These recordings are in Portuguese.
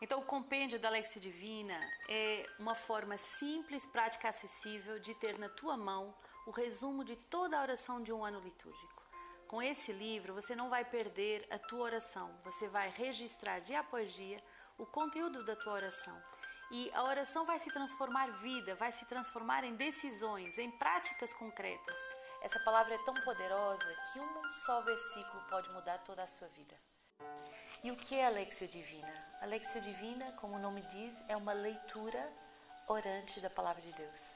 Então, o compêndio da Lexio Divina é uma forma simples, prática, acessível de ter na tua mão o resumo de toda a oração de um ano litúrgico. Com esse livro, você não vai perder a tua oração, você vai registrar dia após dia o conteúdo da tua oração. E a oração vai se transformar vida, vai se transformar em decisões, em práticas concretas. Essa palavra é tão poderosa que um só versículo pode mudar toda a sua vida. E o que é a Lexio Divina? A Lexio Divina, como o nome diz, é uma leitura orante da palavra de Deus.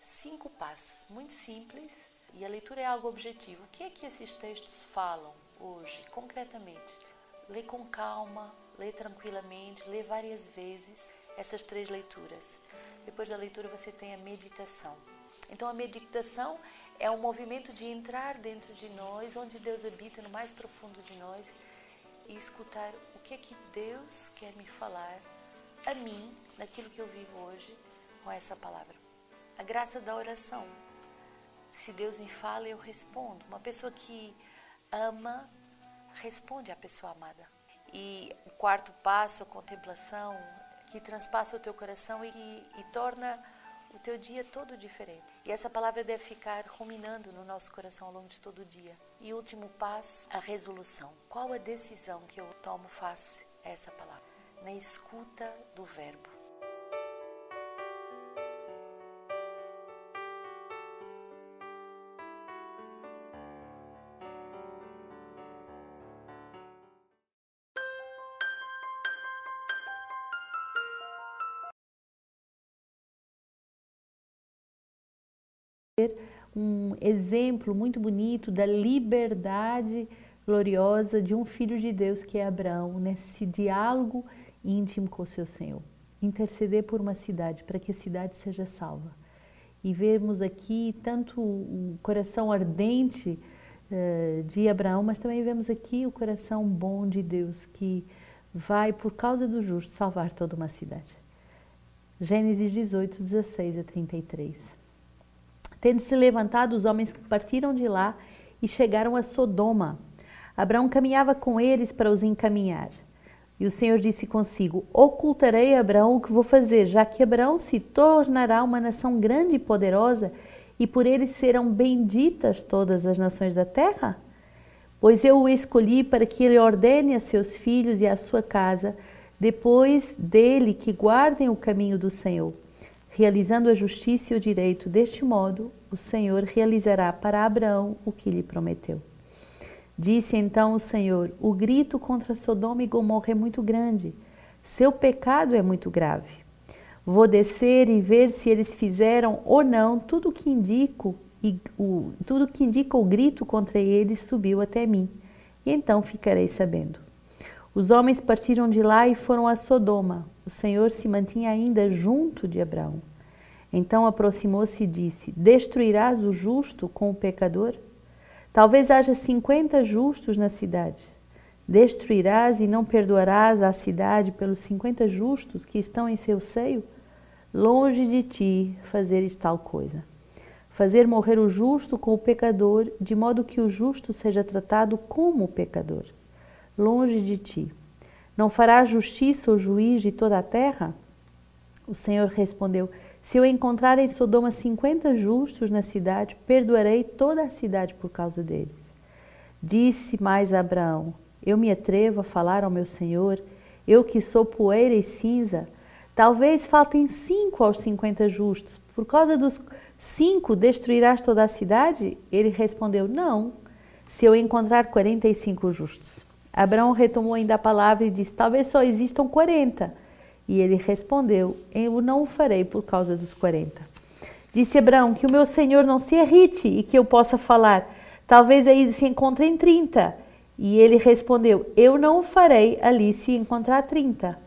Cinco passos, muito simples, e a leitura é algo objetivo. O que é que esses textos falam hoje, concretamente? Lê com calma, lê tranquilamente, lê várias vezes essas três leituras. Depois da leitura você tem a meditação. Então a meditação é um movimento de entrar dentro de nós, onde Deus habita no mais profundo de nós e escutar o que é que Deus quer me falar a mim, naquilo que eu vivo hoje, com essa palavra. A graça da oração. Se Deus me fala, eu respondo. Uma pessoa que ama, responde à pessoa amada. E o quarto passo, a contemplação, que transpassa o teu coração e, e torna o teu dia todo diferente. E essa palavra deve ficar ruminando no nosso coração ao longo de todo o dia. E último passo, a resolução. Qual a decisão que eu tomo face a essa palavra? Na escuta do verbo. Exemplo muito bonito da liberdade gloriosa de um filho de Deus que é Abraão, nesse diálogo íntimo com o seu Senhor. Interceder por uma cidade, para que a cidade seja salva. E vemos aqui tanto o coração ardente uh, de Abraão, mas também vemos aqui o coração bom de Deus que vai, por causa do justo, salvar toda uma cidade. Gênesis 18, 16 a 33. Tendo se levantado, os homens partiram de lá e chegaram a Sodoma. Abraão caminhava com eles para os encaminhar. E o Senhor disse consigo: Ocultarei a Abraão o que vou fazer, já que Abraão se tornará uma nação grande e poderosa, e por ele serão benditas todas as nações da terra? Pois eu o escolhi para que ele ordene a seus filhos e à sua casa, depois dele, que guardem o caminho do Senhor realizando a justiça e o direito. Deste modo, o Senhor realizará para Abraão o que lhe prometeu. Disse então o Senhor: O grito contra Sodoma e Gomorra é muito grande, seu pecado é muito grave. Vou descer e ver se eles fizeram ou não tudo que indico e o, tudo que indica o grito contra eles subiu até mim. E então ficarei sabendo. Os homens partiram de lá e foram a Sodoma. O Senhor se mantinha ainda junto de Abraão. Então aproximou-se e disse: Destruirás o justo com o pecador? Talvez haja cinquenta justos na cidade. Destruirás e não perdoarás a cidade pelos cinquenta justos que estão em seu seio? Longe de ti fazeres tal coisa. Fazer morrer o justo com o pecador, de modo que o justo seja tratado como o pecador. Longe de ti. Não farás justiça o juiz de toda a terra? O Senhor respondeu: se eu encontrar em Sodoma cinquenta justos na cidade, perdoarei toda a cidade por causa deles. Disse mais Abraão: Eu me atrevo a falar ao meu Senhor, eu que sou poeira e cinza. Talvez faltem cinco aos cinquenta justos. Por causa dos cinco, destruirás toda a cidade? Ele respondeu: Não, se eu encontrar quarenta e cinco justos. Abraão retomou ainda a palavra e disse: Talvez só existam quarenta. E ele respondeu: Eu não o farei por causa dos quarenta. Disse Abraão: Que o meu senhor não se irrite e que eu possa falar. Talvez aí se encontrem trinta. E ele respondeu: Eu não o farei ali se encontrar trinta.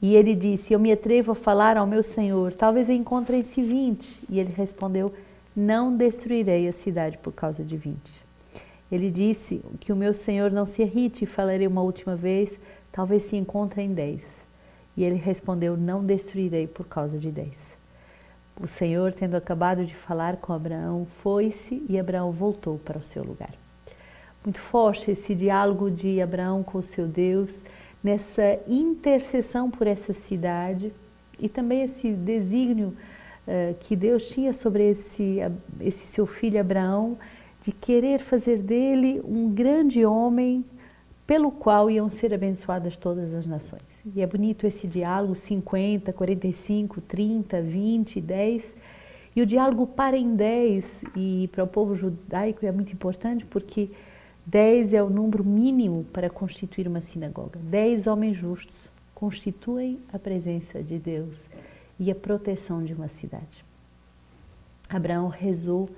E ele disse: Eu me atrevo a falar ao meu senhor. Talvez encontrem-se vinte. E ele respondeu: Não destruirei a cidade por causa de vinte. Ele disse: Que o meu senhor não se irrite e falarei uma última vez. Talvez se encontrem dez. E ele respondeu: Não destruirei por causa de dez. O Senhor, tendo acabado de falar com Abraão, foi-se e Abraão voltou para o seu lugar. Muito forte esse diálogo de Abraão com o seu Deus, nessa intercessão por essa cidade e também esse desígnio uh, que Deus tinha sobre esse, esse seu filho Abraão, de querer fazer dele um grande homem pelo qual iam ser abençoadas todas as nações. E é bonito esse diálogo 50, 45, 30, 20, 10. E o diálogo para em 10, e para o povo judaico é muito importante porque 10 é o número mínimo para constituir uma sinagoga. 10 homens justos constituem a presença de Deus e a proteção de uma cidade. Abraão rezou,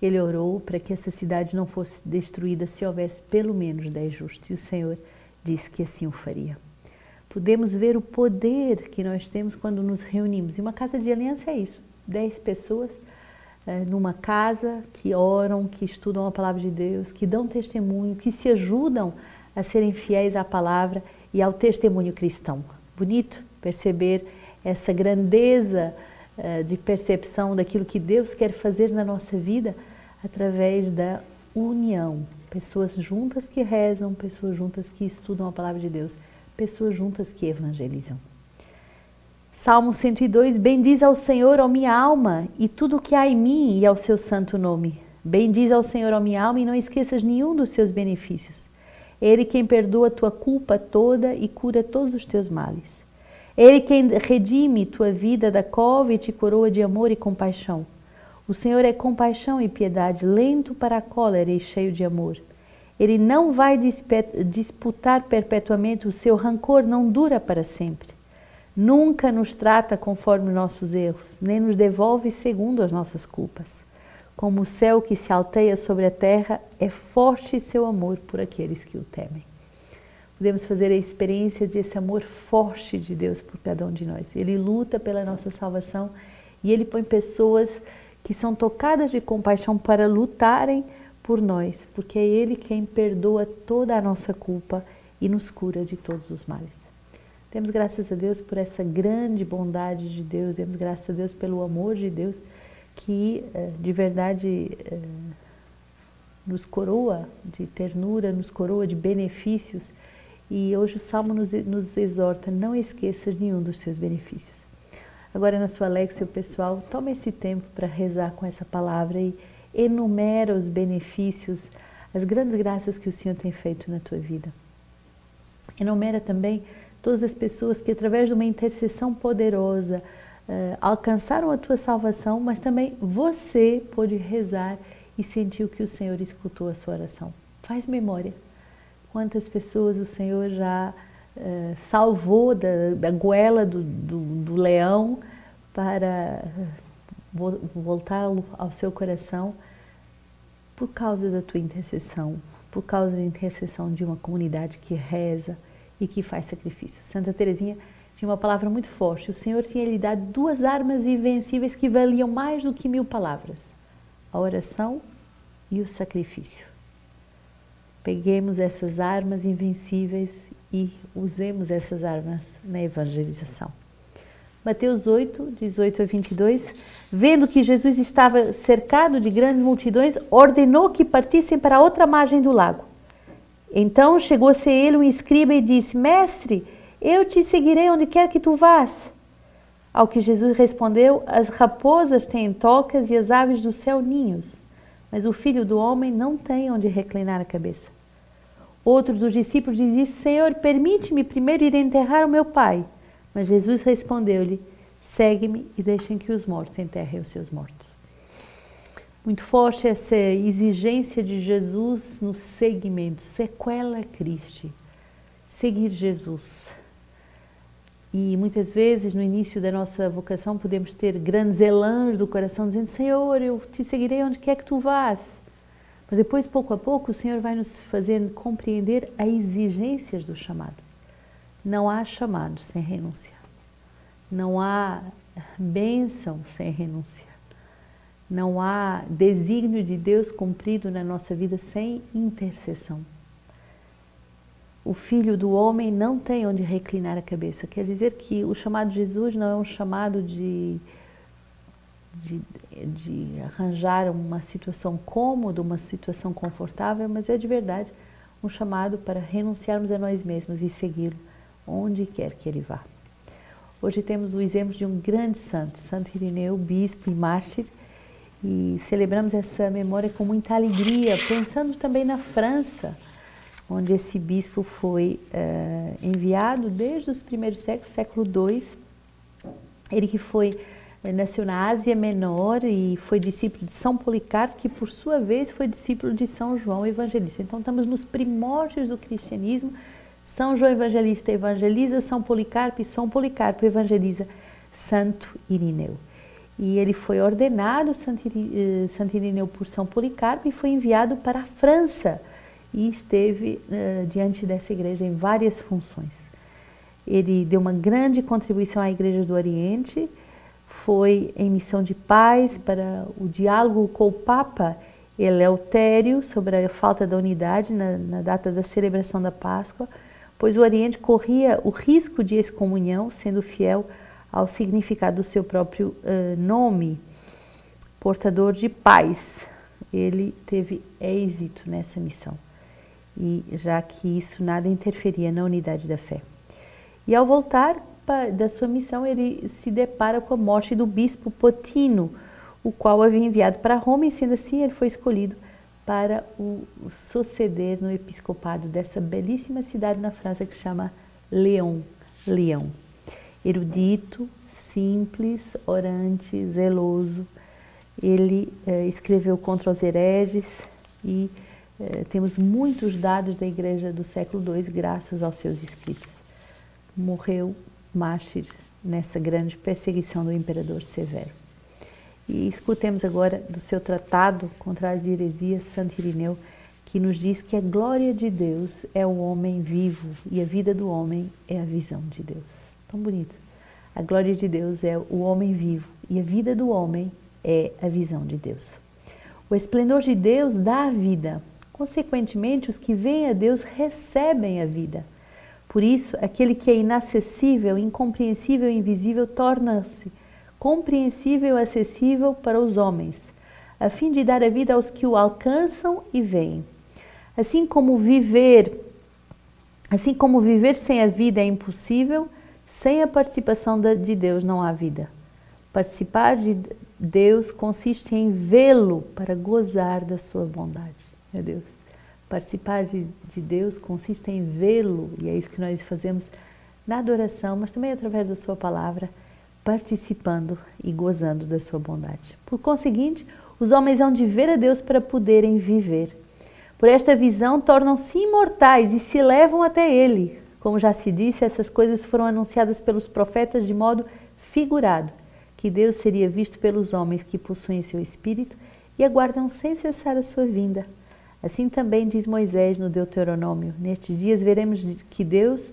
ele orou para que essa cidade não fosse destruída se houvesse pelo menos 10 justos, e o Senhor disse que assim o faria. Podemos ver o poder que nós temos quando nos reunimos. E uma casa de aliança é isso: 10 pessoas é, numa casa que oram, que estudam a palavra de Deus, que dão testemunho, que se ajudam a serem fiéis à palavra e ao testemunho cristão. Bonito perceber essa grandeza é, de percepção daquilo que Deus quer fazer na nossa vida através da união. Pessoas juntas que rezam, pessoas juntas que estudam a palavra de Deus, pessoas juntas que evangelizam. Salmo 102: Bendiz ao Senhor, ó minha alma, e tudo o que há em mim e ao seu santo nome. Bendiz ao Senhor, ó minha alma, e não esqueças nenhum dos seus benefícios. Ele quem perdoa a tua culpa toda e cura todos os teus males. Ele quem redime tua vida da cova e te coroa de amor e compaixão. O Senhor é compaixão e piedade, lento para a cólera e cheio de amor. Ele não vai disputar perpetuamente, o seu rancor não dura para sempre. Nunca nos trata conforme nossos erros, nem nos devolve segundo as nossas culpas. Como o céu que se alteia sobre a terra, é forte seu amor por aqueles que o temem. Podemos fazer a experiência desse amor forte de Deus por cada um de nós. Ele luta pela nossa salvação e ele põe pessoas que são tocadas de compaixão para lutarem por nós, porque é Ele quem perdoa toda a nossa culpa e nos cura de todos os males. Temos graças a Deus por essa grande bondade de Deus, temos graças a Deus pelo amor de Deus que eh, de verdade eh, nos coroa de ternura, nos coroa de benefícios. E hoje o Salmo nos, nos exorta: não esqueças nenhum dos seus benefícios. Agora, na sua Lexio pessoal, tome esse tempo para rezar com essa palavra e enumera os benefícios, as grandes graças que o Senhor tem feito na tua vida. Enumera também todas as pessoas que, através de uma intercessão poderosa, uh, alcançaram a tua salvação, mas também você pôde rezar e sentiu que o Senhor escutou a sua oração. Faz memória. Quantas pessoas o Senhor já uh, salvou da, da goela do, do, do leão para voltá-lo ao seu coração por causa da tua intercessão, por causa da intercessão de uma comunidade que reza, e que faz sacrifício. Santa Teresinha tinha uma palavra muito forte. O Senhor tinha lhe dado duas armas invencíveis que valiam mais do que mil palavras: a oração e o sacrifício. Peguemos essas armas invencíveis e usemos essas armas na evangelização. Mateus 8, 18 a 22. Vendo que Jesus estava cercado de grandes multidões, ordenou que partissem para a outra margem do lago. Então chegou-se ele um escriba e disse: Mestre, eu te seguirei onde quer que tu vás. Ao que Jesus respondeu: As raposas têm tocas e as aves do céu ninhos, mas o filho do homem não tem onde reclinar a cabeça. Outro dos discípulos disse: Senhor, permite-me primeiro ir enterrar o meu pai. Mas Jesus respondeu-lhe: Segue-me e deixem que os mortos enterrem os seus mortos muito forte essa exigência de Jesus no segmento, sequela Cristo, seguir Jesus. E muitas vezes no início da nossa vocação podemos ter grandes elãs do coração dizendo: Senhor, eu te seguirei onde quer que tu vás. Mas depois, pouco a pouco, o Senhor vai nos fazendo compreender as exigências do chamado. Não há chamado sem renúncia. Não há bênção sem renúncia. Não há desígnio de Deus cumprido na nossa vida sem intercessão. O filho do homem não tem onde reclinar a cabeça. Quer dizer que o chamado de Jesus não é um chamado de, de, de arranjar uma situação cômoda, uma situação confortável, mas é de verdade um chamado para renunciarmos a nós mesmos e segui-lo onde quer que ele vá. Hoje temos o exemplo de um grande santo, Santo Irineu, bispo e mártir, e celebramos essa memória com muita alegria, pensando também na França, onde esse bispo foi uh, enviado desde os primeiros séculos, século II. Ele que foi eh, nasceu na Ásia Menor e foi discípulo de São Policarpo, que por sua vez foi discípulo de São João Evangelista. Então estamos nos primórdios do cristianismo. São João Evangelista evangeliza São Policarpo e São Policarpo evangeliza Santo Irineu. E ele foi ordenado eh, Santo Irineu por São Policarpo e foi enviado para a França e esteve uh, diante dessa igreja em várias funções. Ele deu uma grande contribuição à Igreja do Oriente, foi em missão de paz para o diálogo com o Papa Eleutério sobre a falta da unidade na, na data da celebração da Páscoa, pois o Oriente corria o risco de excomunhão, sendo fiel ao significado do seu próprio uh, nome, portador de paz. Ele teve êxito nessa missão, e já que isso nada interferia na unidade da fé. E ao voltar da sua missão, ele se depara com a morte do bispo Potino, o qual havia enviado para Roma, e sendo assim, ele foi escolhido para o, suceder no episcopado dessa belíssima cidade na França que chama Lyon. Lyon. Erudito, simples, orante, zeloso. Ele eh, escreveu contra os hereges e eh, temos muitos dados da igreja do século II graças aos seus escritos. Morreu mártir nessa grande perseguição do imperador Severo. E escutemos agora do seu tratado contra as heresias, Santo Irineu, que nos diz que a glória de Deus é o homem vivo e a vida do homem é a visão de Deus. Tão bonito. A glória de Deus é o homem vivo e a vida do homem é a visão de Deus. O esplendor de Deus dá a vida. Consequentemente, os que vêm a Deus recebem a vida. Por isso, aquele que é inacessível, incompreensível e invisível torna-se compreensível e acessível para os homens, a fim de dar a vida aos que o alcançam e veem. Assim como viver, assim como viver sem a vida é impossível, sem a participação de Deus não há vida. Participar de Deus consiste em vê-lo para gozar da sua bondade. Meu Deus. Participar de, de Deus consiste em vê-lo, e é isso que nós fazemos na adoração, mas também através da Sua palavra, participando e gozando da Sua bondade. Por conseguinte, os homens hão de ver a Deus para poderem viver. Por esta visão, tornam-se imortais e se levam até Ele. Como já se disse, essas coisas foram anunciadas pelos profetas de modo figurado, que Deus seria visto pelos homens que possuem seu espírito e aguardam sem cessar a sua vinda. Assim também diz Moisés no Deuteronômio: Nestes dias veremos que Deus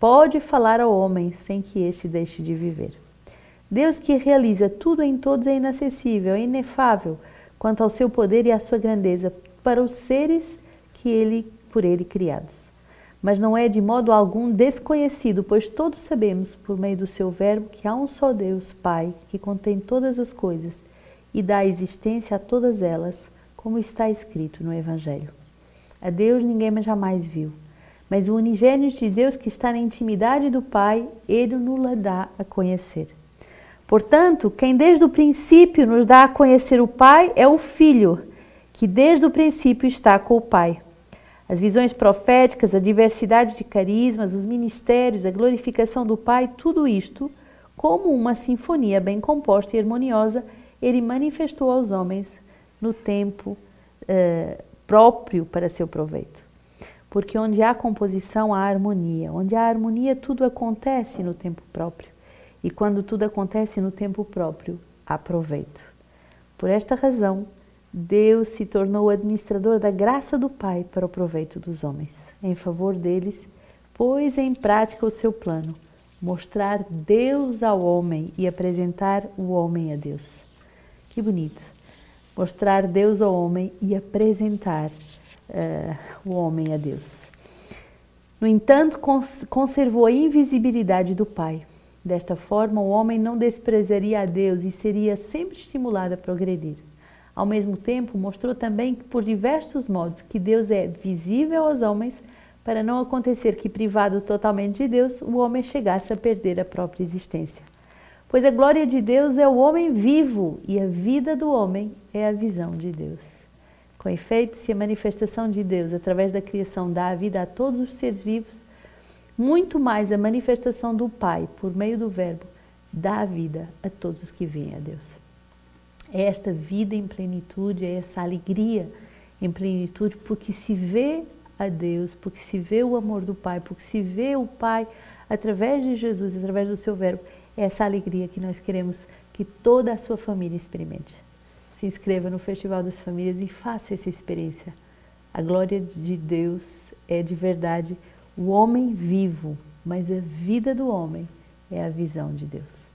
pode falar ao homem sem que este deixe de viver. Deus que realiza tudo em todos é inacessível, é inefável quanto ao seu poder e à sua grandeza para os seres que ele por ele criados. Mas não é de modo algum desconhecido, pois todos sabemos por meio do seu verbo que há um só Deus, Pai, que contém todas as coisas e dá existência a todas elas como está escrito no Evangelho. A Deus ninguém jamais viu, mas o unigênito de Deus que está na intimidade do Pai, ele nos dá a conhecer. Portanto, quem desde o princípio nos dá a conhecer o Pai é o Filho, que desde o princípio está com o Pai. As visões proféticas, a diversidade de carismas, os ministérios, a glorificação do Pai, tudo isto, como uma sinfonia bem composta e harmoniosa, ele manifestou aos homens no tempo uh, próprio para seu proveito. Porque onde há composição, há harmonia. Onde há harmonia, tudo acontece no tempo próprio. E quando tudo acontece no tempo próprio, há proveito. Por esta razão, Deus se tornou administrador da graça do Pai para o proveito dos homens, em favor deles, pôs em prática o seu plano, mostrar Deus ao homem e apresentar o homem a Deus. Que bonito! mostrar Deus ao homem e apresentar uh, o homem a Deus. No entanto, cons conservou a invisibilidade do Pai. Desta forma, o homem não desprezaria a Deus e seria sempre estimulado a progredir. Ao mesmo tempo, mostrou também por diversos modos que Deus é visível aos homens para não acontecer que, privado totalmente de Deus, o homem chegasse a perder a própria existência. Pois a glória de Deus é o homem vivo e a vida do homem é a visão de Deus. Com efeito, se a manifestação de Deus através da criação dá a vida a todos os seres vivos, muito mais a manifestação do Pai por meio do Verbo dá vida a todos os que vêm a Deus. É esta vida em plenitude, é essa alegria em plenitude, porque se vê a Deus, porque se vê o amor do Pai, porque se vê o Pai através de Jesus, através do seu Verbo. É essa alegria que nós queremos que toda a sua família experimente. Se inscreva no Festival das Famílias e faça essa experiência. A glória de Deus é de verdade o homem vivo, mas a vida do homem é a visão de Deus.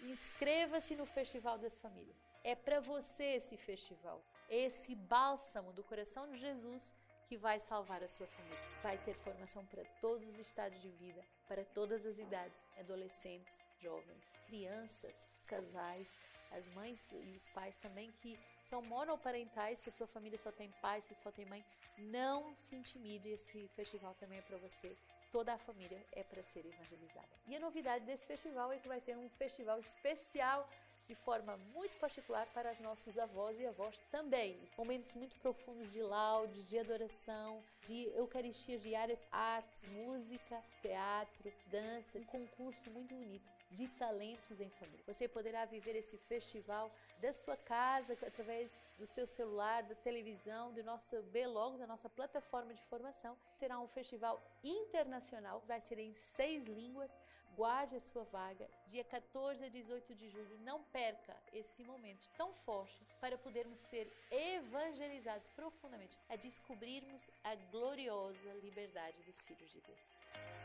Inscreva-se no Festival das Famílias. É para você esse festival, esse bálsamo do coração de Jesus que vai salvar a sua família. Vai ter formação para todos os estados de vida, para todas as idades, adolescentes, jovens, crianças, casais, as mães e os pais também que são monoparentais, se tua família só tem pai, se só tem mãe, não se intimide, esse festival também é para você. Toda a família é para ser evangelizada. E a novidade desse festival é que vai ter um festival especial de forma muito particular para os nossos avós e avós também. Momentos muito profundos de laude, de adoração, de eucaristias diárias, artes, música, teatro, dança, um concurso muito bonito de talentos em família. Você poderá viver esse festival da sua casa, através do seu celular, da televisão, do nosso B-Logos, da nossa plataforma de formação. Será um festival internacional, vai ser em seis línguas Guarde a sua vaga, dia 14 a 18 de julho. Não perca esse momento tão forte para podermos ser evangelizados profundamente, a descobrirmos a gloriosa liberdade dos filhos de Deus.